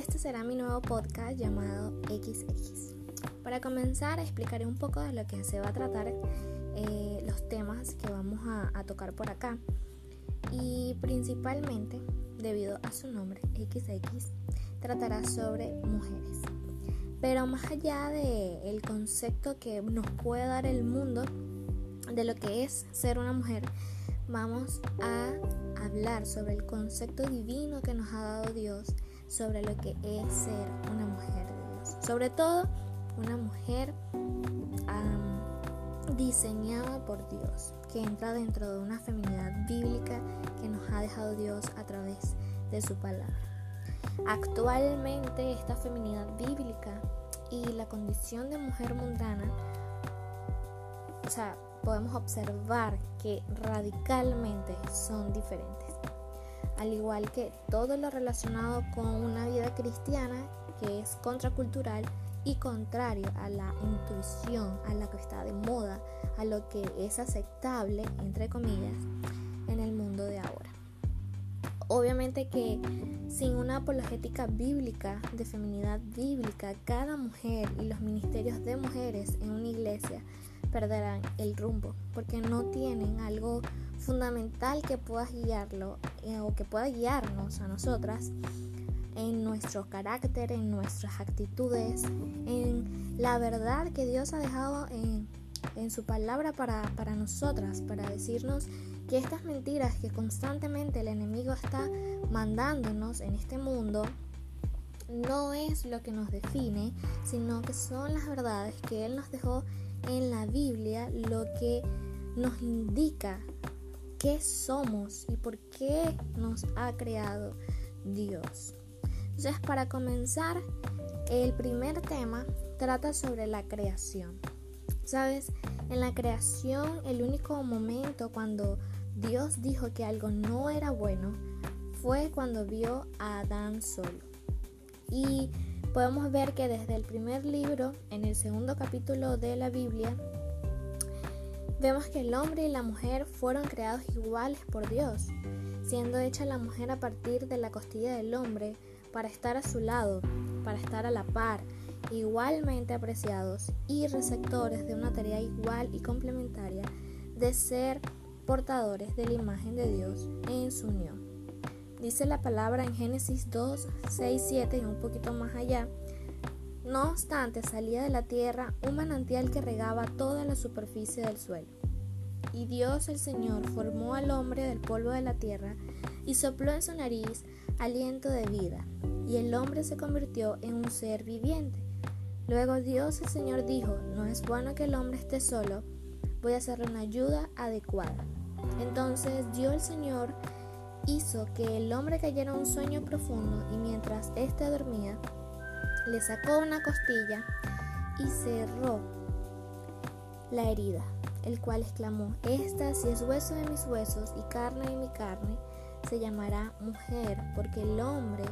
este será mi nuevo podcast llamado XX. Para comenzar explicaré un poco de lo que se va a tratar eh, los temas que vamos a, tocar por acá y principalmente debido a su nombre XX tratará sobre mujeres. Pero más allá del el concepto que nos puede dar el mundo de lo que es ser una mujer, vamos a hablar sobre el concepto divino que nos ha dado Dios sobre lo que es ser una mujer de Dios. Sobre todo una mujer diseñada por Dios, que entra dentro de una feminidad bíblica que nos ha dejado Dios a través de su palabra. Actualmente esta feminidad bíblica y la condición de mujer mundana, o sea, podemos observar que radicalmente son diferentes. Al igual que todo lo relacionado con una vida cristiana que es contracultural y contrario a la intuición, a lo que está de moda, a lo que es aceptable, entre comillas, en el mundo de ahora. Obviamente que sin una apologética bíblica, de feminidad bíblica, cada mujer y los ministerios de mujeres en una iglesia perderán el rumbo, porque no tienen algo fundamental que pueda guiarlo eh, o que pueda guiarnos a nosotras en nuestro carácter, en nuestras actitudes, en la verdad que Dios ha dejado en, en su palabra para, para nosotras, para decirnos que estas mentiras que constantemente el enemigo está mandándonos en este mundo, no es lo que nos define, sino que son las verdades que Él nos dejó en la Biblia lo que nos indica qué somos y por qué nos ha creado Dios. Entonces, para comenzar, el primer tema trata sobre la creación. Sabes, en la creación el único momento cuando Dios dijo que algo no era bueno fue cuando vio a Adán solo. Y podemos ver que desde el primer libro, en el segundo capítulo de la Biblia, vemos que el hombre y la mujer fueron creados iguales por Dios, siendo hecha la mujer a partir de la costilla del hombre para estar a su lado, para estar a la par, igualmente apreciados y receptores de una tarea igual y complementaria de ser portadores de la imagen de Dios en su unión. Dice la palabra en Génesis 2, 6, 7 y un poquito más allá. No obstante, salía de la tierra un manantial que regaba toda la superficie del suelo. Y Dios el Señor formó al hombre del polvo de la tierra y sopló en su nariz aliento de vida, y el hombre se convirtió en un ser viviente. Luego Dios el Señor dijo, no es bueno que el hombre esté solo, voy a hacerle una ayuda adecuada. Entonces dio el Señor hizo que el hombre cayera en un sueño profundo y mientras éste dormía, le sacó una costilla y cerró la herida, el cual exclamó, esta si es hueso de mis huesos y carne de mi carne, se llamará mujer, porque el hombre,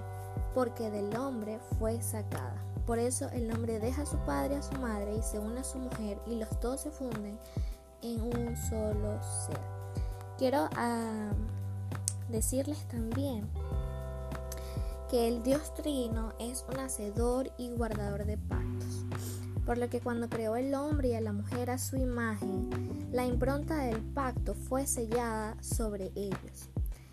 porque del hombre fue sacada. Por eso el hombre deja a su padre y a su madre y se une a su mujer y los dos se funden en un solo ser. Quiero uh, decirles también que el Dios Trino es un hacedor y guardador de pactos, por lo que cuando creó el hombre y a la mujer a su imagen, la impronta del pacto fue sellada sobre ellos.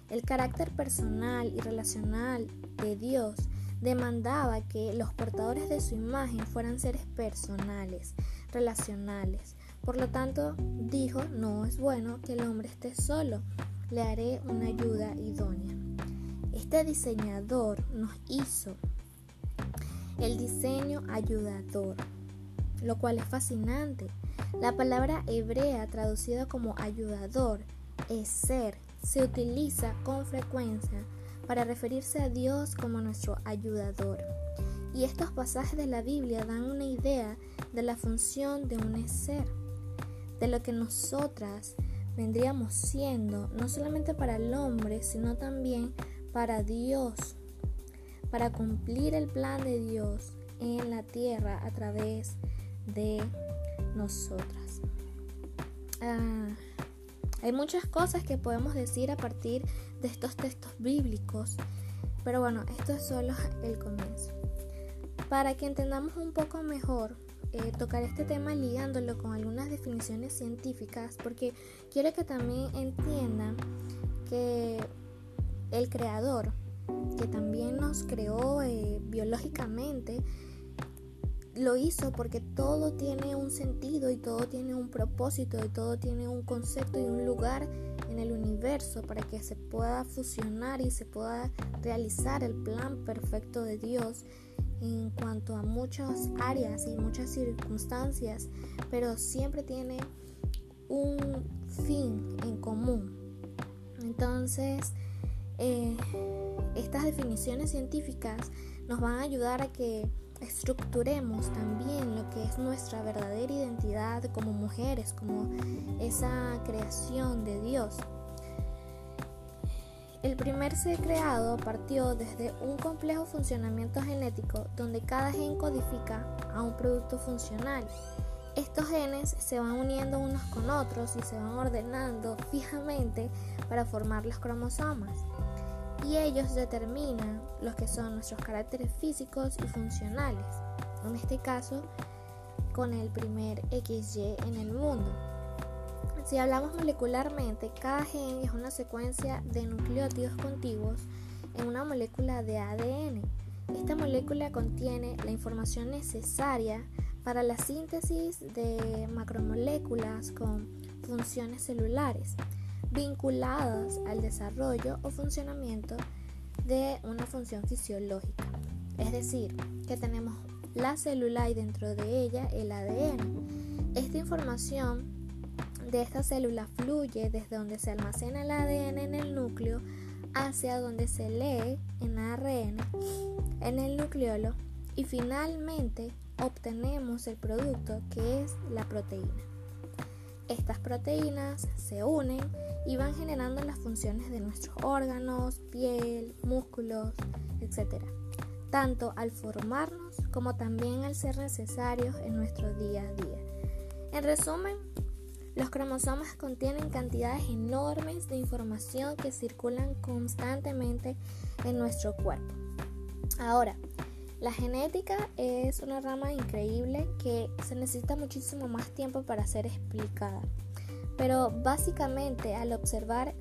El carácter personal y relacional de Dios demandaba que los portadores de su imagen fueran seres personales, relacionales. Por lo tanto, dijo, no es bueno que el hombre esté solo, le haré una ayuda idónea. Este diseñador nos hizo el diseño ayudador, lo cual es fascinante. La palabra hebrea traducida como ayudador, es ser, se utiliza con frecuencia para referirse a Dios como nuestro ayudador. Y estos pasajes de la Biblia dan una idea de la función de un ser, de lo que nosotras vendríamos siendo no solamente para el hombre, sino también para Dios, para cumplir el plan de Dios en la tierra a través de nosotras. Ah, hay muchas cosas que podemos decir a partir de estos textos bíblicos Pero bueno, esto es solo el comienzo. Para que entendamos un poco mejor, eh, tocar este tema ligándolo con algunas definiciones científicas, porque quiero que también entiendan que el creador, que también nos creó eh, biológicamente, lo hizo porque todo tiene un sentido y todo tiene un propósito y todo tiene un concepto y un lugar en el universo para que se pueda fusionar y se pueda realizar el plan perfecto de Dios en cuanto a muchas áreas y muchas circunstancias, pero siempre tiene un fin en común. Entonces, eh, estas definiciones científicas nos van a ayudar a que estructuremos también lo que es nuestra verdadera identidad como mujeres, como esa creación de Dios. El primer ser creado partió desde un complejo funcionamiento genético donde cada gen codifica a un producto funcional. Estos genes se van uniendo unos con otros y se van ordenando fijamente para formar los cromosomas y ellos determinan los que son nuestros caracteres físicos y funcionales, en este caso con el primer XY en el mundo. Si hablamos molecularmente, cada gen es una secuencia de nucleótidos contiguos en una molécula de ADN. Esta molécula contiene la información necesaria para la síntesis de macromoléculas con funciones celulares vinculadas al desarrollo o funcionamiento de una función fisiológica. Es decir, que tenemos la célula y dentro de ella el ADN. Esta información de esta célula fluye desde donde se almacena el ADN en el núcleo hacia donde se lee en ARN en el nucleolo y finalmente obtenemos el producto que es la proteína. Estas proteínas se unen y van generando las funciones de nuestros órganos, piel, músculos, etc. Tanto al formarnos como también al ser necesarios en nuestro día a día. En resumen, los cromosomas contienen cantidades enormes de información que circulan constantemente en nuestro cuerpo. Ahora, la genética es una rama increíble que se necesita muchísimo más tiempo para ser explicada. Pero básicamente al observar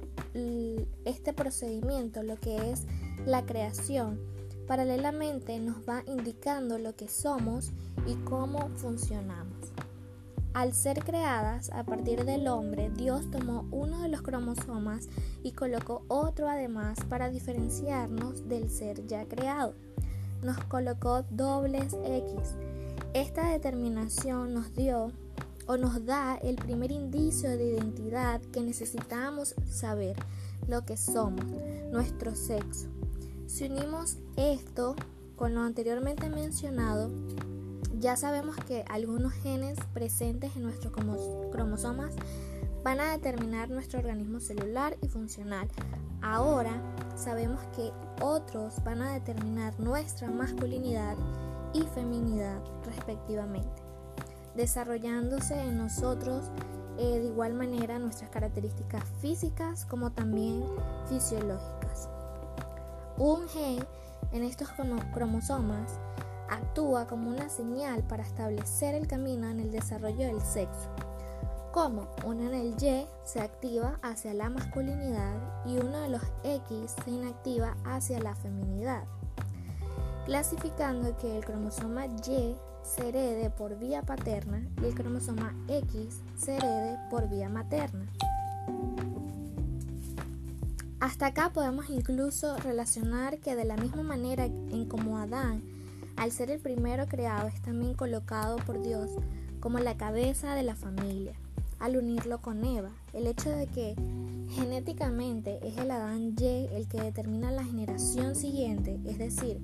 este procedimiento, lo que es la creación, paralelamente nos va indicando lo que somos y cómo funcionamos. Al ser creadas a partir del hombre, Dios tomó uno de los cromosomas y colocó otro además para diferenciarnos del ser ya creado nos colocó dobles X. Esta determinación nos dio o nos da el primer indicio de identidad que necesitamos saber lo que somos, nuestro sexo. Si unimos esto con lo anteriormente mencionado, ya sabemos que algunos genes presentes en nuestros cromosomas van a determinar nuestro organismo celular y funcional. Ahora sabemos que otros van a determinar nuestra masculinidad y feminidad respectivamente, desarrollándose en nosotros eh, de igual manera nuestras características físicas como también fisiológicas. Un gen en estos cromosomas actúa como una señal para establecer el camino en el desarrollo del sexo como uno en el Y se activa hacia la masculinidad y uno de los X se inactiva hacia la feminidad, clasificando que el cromosoma Y se herede por vía paterna y el cromosoma X se herede por vía materna. Hasta acá podemos incluso relacionar que de la misma manera en como Adán, al ser el primero creado, es también colocado por Dios como la cabeza de la familia al unirlo con Eva. El hecho de que genéticamente es el Adán Y el que determina la generación siguiente, es decir,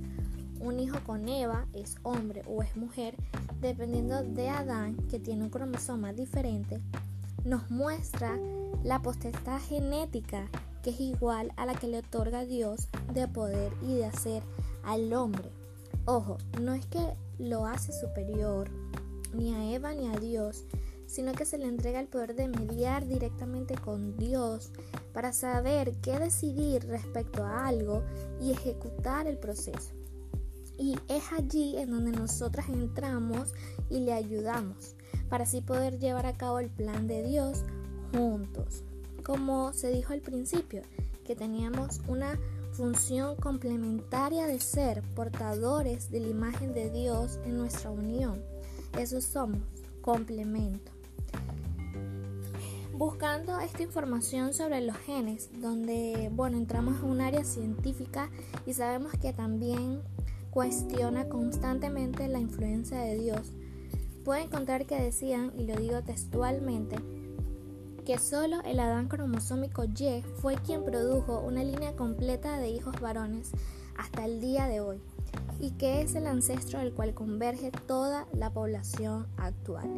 un hijo con Eva es hombre o es mujer, dependiendo de Adán, que tiene un cromosoma diferente, nos muestra la potestad genética que es igual a la que le otorga Dios de poder y de hacer al hombre. Ojo, no es que lo hace superior ni a Eva ni a Dios, sino que se le entrega el poder de mediar directamente con Dios, para saber qué decidir respecto a algo y ejecutar el proceso. Y es allí en donde nosotras entramos y le ayudamos para así poder llevar a cabo el plan de Dios juntos. Como se dijo al principio, que teníamos una función complementaria de ser portadores de la imagen de Dios en nuestra unión. Eso somos, complemento. Buscando esta información sobre los genes, donde, bueno, entramos en un área científica y sabemos que también cuestiona constantemente la influencia de Dios, puedo encontrar que decían, y lo digo textualmente, que solo el Adán cromosómico Y fue quien produjo una línea completa de hijos varones hasta el día de hoy, y que es el ancestro del cual converge toda la población actual.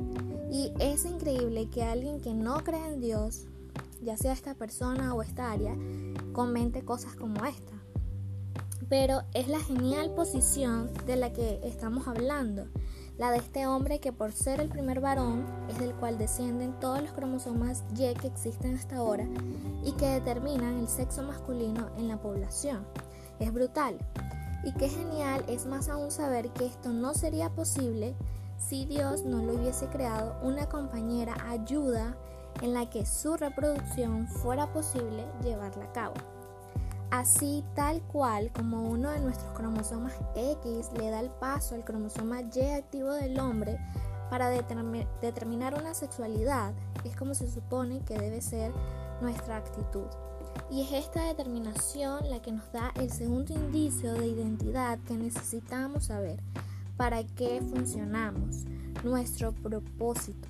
Y es increíble que alguien que no cree en Dios, ya sea esta persona o esta área, comente cosas como esta. Pero es la genial posición de la que estamos hablando la de este hombre que por ser el primer varón es del cual descienden todos los cromosomas Y que existen hasta ahora y que determinan el sexo masculino en la población. Es brutal. Y qué genial es más aún saber que esto no sería posible si Dios no lo hubiese creado una compañera ayuda en la que su reproducción fuera posible llevarla a cabo. Así tal cual como uno de nuestros cromosomas X le da el paso al cromosoma Y activo del hombre para determinar una sexualidad, es como se supone que debe ser nuestra actitud. Y es esta determinación la que nos da el segundo indicio de identidad que necesitamos saber para qué funcionamos, nuestro propósito.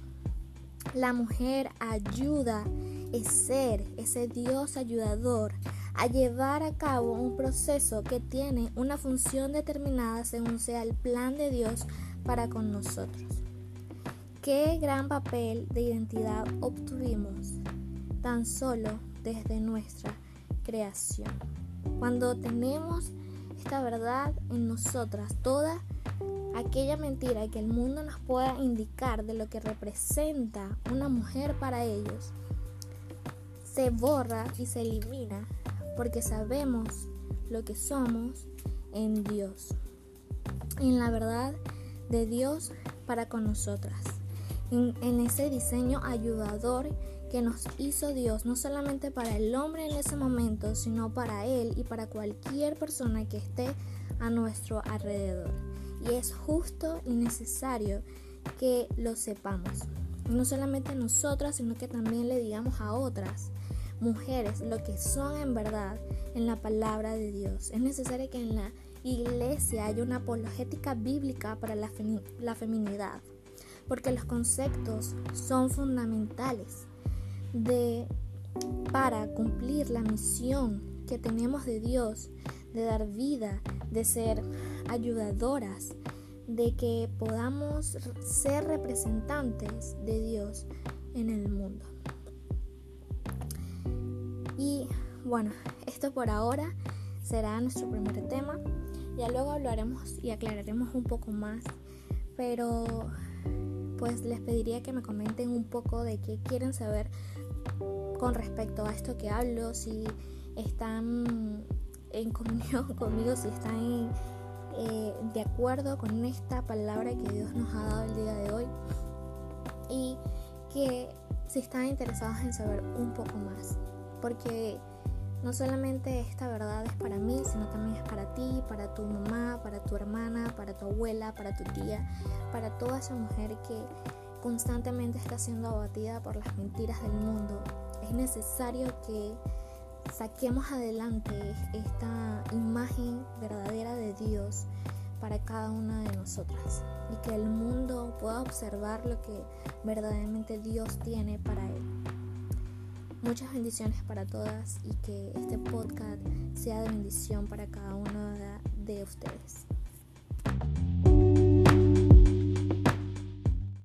La mujer ayuda, es ser, ese Dios ayudador a llevar a cabo un proceso que tiene una función determinada según sea el plan de Dios para con nosotros. Qué gran papel de identidad obtuvimos tan solo desde nuestra creación. Cuando tenemos esta verdad en nosotras, toda aquella mentira que el mundo nos pueda indicar de lo que representa una mujer para ellos, se borra y se elimina porque sabemos lo que somos en Dios, en la verdad de Dios para con nosotras, en, ese diseño ayudador que nos hizo Dios, no solamente para el hombre en ese momento, sino para él y para cualquier persona que esté a nuestro alrededor. Y es justo y necesario que lo sepamos. No solamente nosotras, sino que también le digamos a otras mujeres lo que son en verdad en la palabra de Dios. Es necesario que en la iglesia haya una apologética bíblica para la, la feminidad, porque los conceptos son fundamentales de, para cumplir la misión que tenemos de Dios, de dar vida, de ser ayudadoras, de que podamos ser representantes de Dios en el mundo. Y bueno, esto por ahora será nuestro primer tema. Ya luego hablaremos y aclararemos un poco más. Pero pues les pediría que me comenten un poco de qué quieren saber con respecto a esto que hablo, si están en comunión conmigo, si están eh, de acuerdo con esta palabra que Dios nos ha dado el día de hoy y que si están interesados en saber un poco más. Porque no solamente esta verdad es para mí, sino también es para ti, para tu mamá, para tu hermana, para tu abuela, para tu tía, para toda esa mujer que constantemente está siendo abatida por las mentiras del mundo. Es necesario que saquemos adelante esta imagen verdadera de Dios para cada una de nosotras y que el mundo pueda observar lo que verdaderamente Dios tiene para él. Muchas bendiciones para todas y que este podcast sea de bendición para cada uno de ustedes.